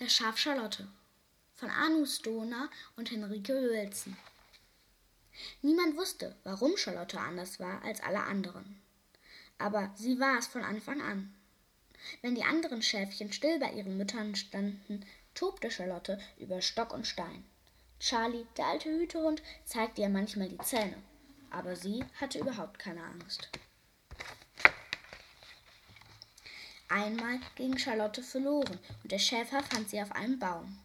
Das Schaf Charlotte von Anu Stoner und Henrike Wilson. Niemand wusste, warum Charlotte anders war als alle anderen. Aber sie war es von Anfang an. Wenn die anderen Schäfchen still bei ihren Müttern standen, tobte Charlotte über Stock und Stein. Charlie, der alte Hütehund, zeigte ihr manchmal die Zähne, aber sie hatte überhaupt keine Angst. Einmal ging Charlotte verloren und der Schäfer fand sie auf einem Baum.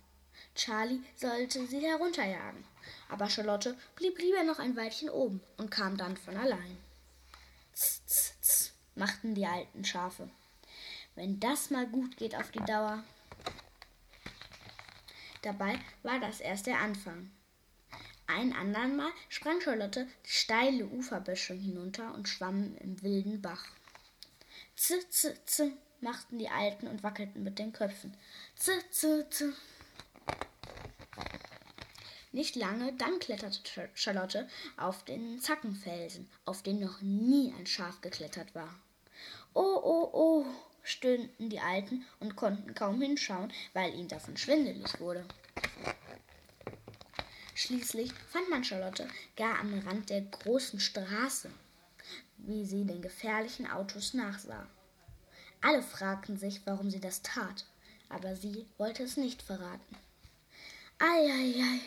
Charlie sollte sie herunterjagen, aber Charlotte blieb lieber noch ein Weilchen oben und kam dann von allein. Tz, tz, tz, machten die alten Schafe. Wenn das mal gut geht auf die Dauer. Dabei war das erst der Anfang. Ein andern Mal sprang Charlotte die steile Uferböschung hinunter und schwamm im wilden Bach. Z, z, z, machten die Alten und wackelten mit den Köpfen. Z, z, z. Nicht lange, dann kletterte Charlotte auf den Zackenfelsen, auf den noch nie ein Schaf geklettert war. Oh, oh, oh, stöhnten die Alten und konnten kaum hinschauen, weil ihnen davon schwindelig wurde. Schließlich fand man Charlotte gar am Rand der großen Straße, wie sie den gefährlichen Autos nachsah. Alle fragten sich, warum sie das tat, aber sie wollte es nicht verraten. Ei, ei, ei,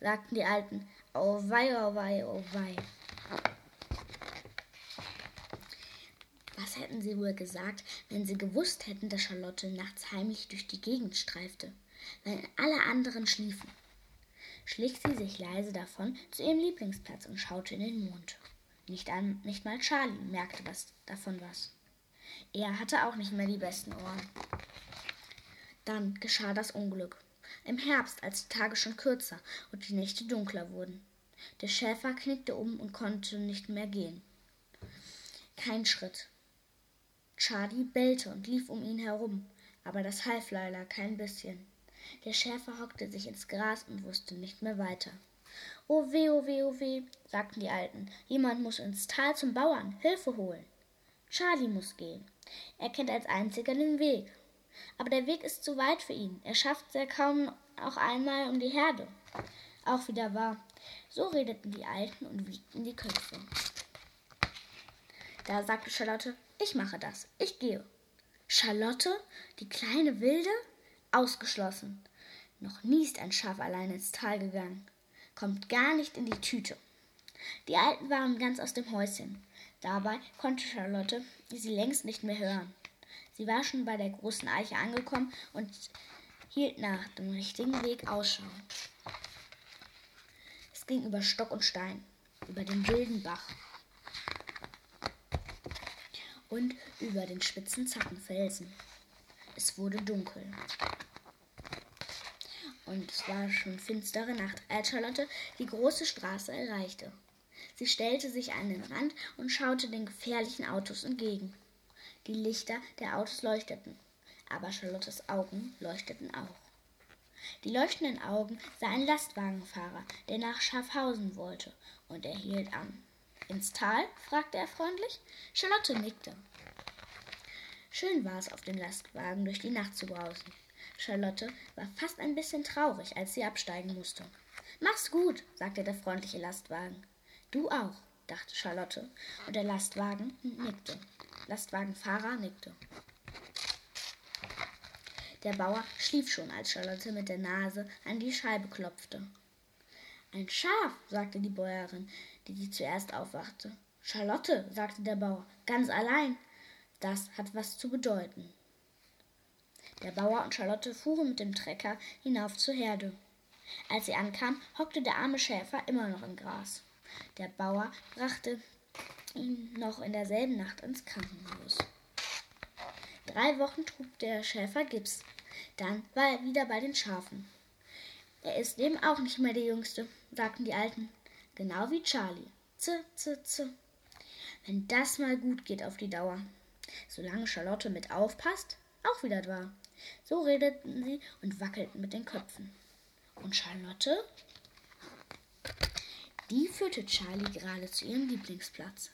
sagten die Alten. Oh wei, oh wei, oh wei. Was hätten sie wohl gesagt, wenn sie gewusst hätten, dass Charlotte nachts heimlich durch die Gegend streifte, wenn alle anderen schliefen? Schlich sie sich leise davon zu ihrem Lieblingsplatz und schaute in den Mond. Nicht, an, nicht mal Charlie merkte was davon was. Er hatte auch nicht mehr die besten Ohren. Dann geschah das Unglück. Im Herbst, als die Tage schon kürzer und die Nächte dunkler wurden. Der Schäfer knickte um und konnte nicht mehr gehen. Kein Schritt. Charlie bellte und lief um ihn herum, aber das half leider kein bisschen. Der Schäfer hockte sich ins Gras und wusste nicht mehr weiter. Oh weh, oh weh, oh weh, sagten die Alten. Jemand muss ins Tal zum Bauern Hilfe holen. Charlie muss gehen. Er kennt als einziger den Weg. Aber der Weg ist zu weit für ihn. Er schafft es ja kaum auch einmal um die Herde. Auch wieder wahr. So redeten die Alten und wiegten die Köpfe. Da sagte Charlotte, ich mache das. Ich gehe. Charlotte, die kleine Wilde? Ausgeschlossen. Noch nie ist ein Schaf allein ins Tal gegangen. Kommt gar nicht in die Tüte. Die Alten waren ganz aus dem Häuschen. Dabei konnte Charlotte sie längst nicht mehr hören. Sie war schon bei der großen Eiche angekommen und hielt nach dem richtigen Weg Ausschau. Es ging über Stock und Stein, über den wilden Bach und über den spitzen Zackenfelsen. Es wurde dunkel. Und es war schon finstere Nacht, als Charlotte die große Straße erreichte. Sie stellte sich an den Rand und schaute den gefährlichen Autos entgegen. Die Lichter der Autos leuchteten, aber Charlottes Augen leuchteten auch. Die leuchtenden Augen sah ein Lastwagenfahrer, der nach Schaffhausen wollte, und er hielt an. Ins Tal? fragte er freundlich. Charlotte nickte. Schön war es, auf dem Lastwagen durch die Nacht zu brausen. Charlotte war fast ein bisschen traurig, als sie absteigen musste. Mach's gut, sagte der freundliche Lastwagen. Du auch, dachte Charlotte, und der Lastwagen nickte. Lastwagenfahrer nickte. Der Bauer schlief schon, als Charlotte mit der Nase an die Scheibe klopfte. Ein Schaf, sagte die Bäuerin, die zuerst aufwachte. Charlotte, sagte der Bauer, ganz allein. Das hat was zu bedeuten. Der Bauer und Charlotte fuhren mit dem Trecker hinauf zur Herde. Als sie ankamen, hockte der arme Schäfer immer noch im Gras. Der Bauer brachte ihn noch in derselben Nacht ins Krankenhaus. Drei Wochen trug der Schäfer Gips. Dann war er wieder bei den Schafen. Er ist eben auch nicht mehr der Jüngste, sagten die Alten. Genau wie Charlie. Z, z, z. Wenn das mal gut geht auf die Dauer. Solange Charlotte mit aufpasst, auch wieder wahr. So redeten sie und wackelten mit den Köpfen. Und Charlotte? Die führte Charlie gerade zu ihrem Lieblingsplatz.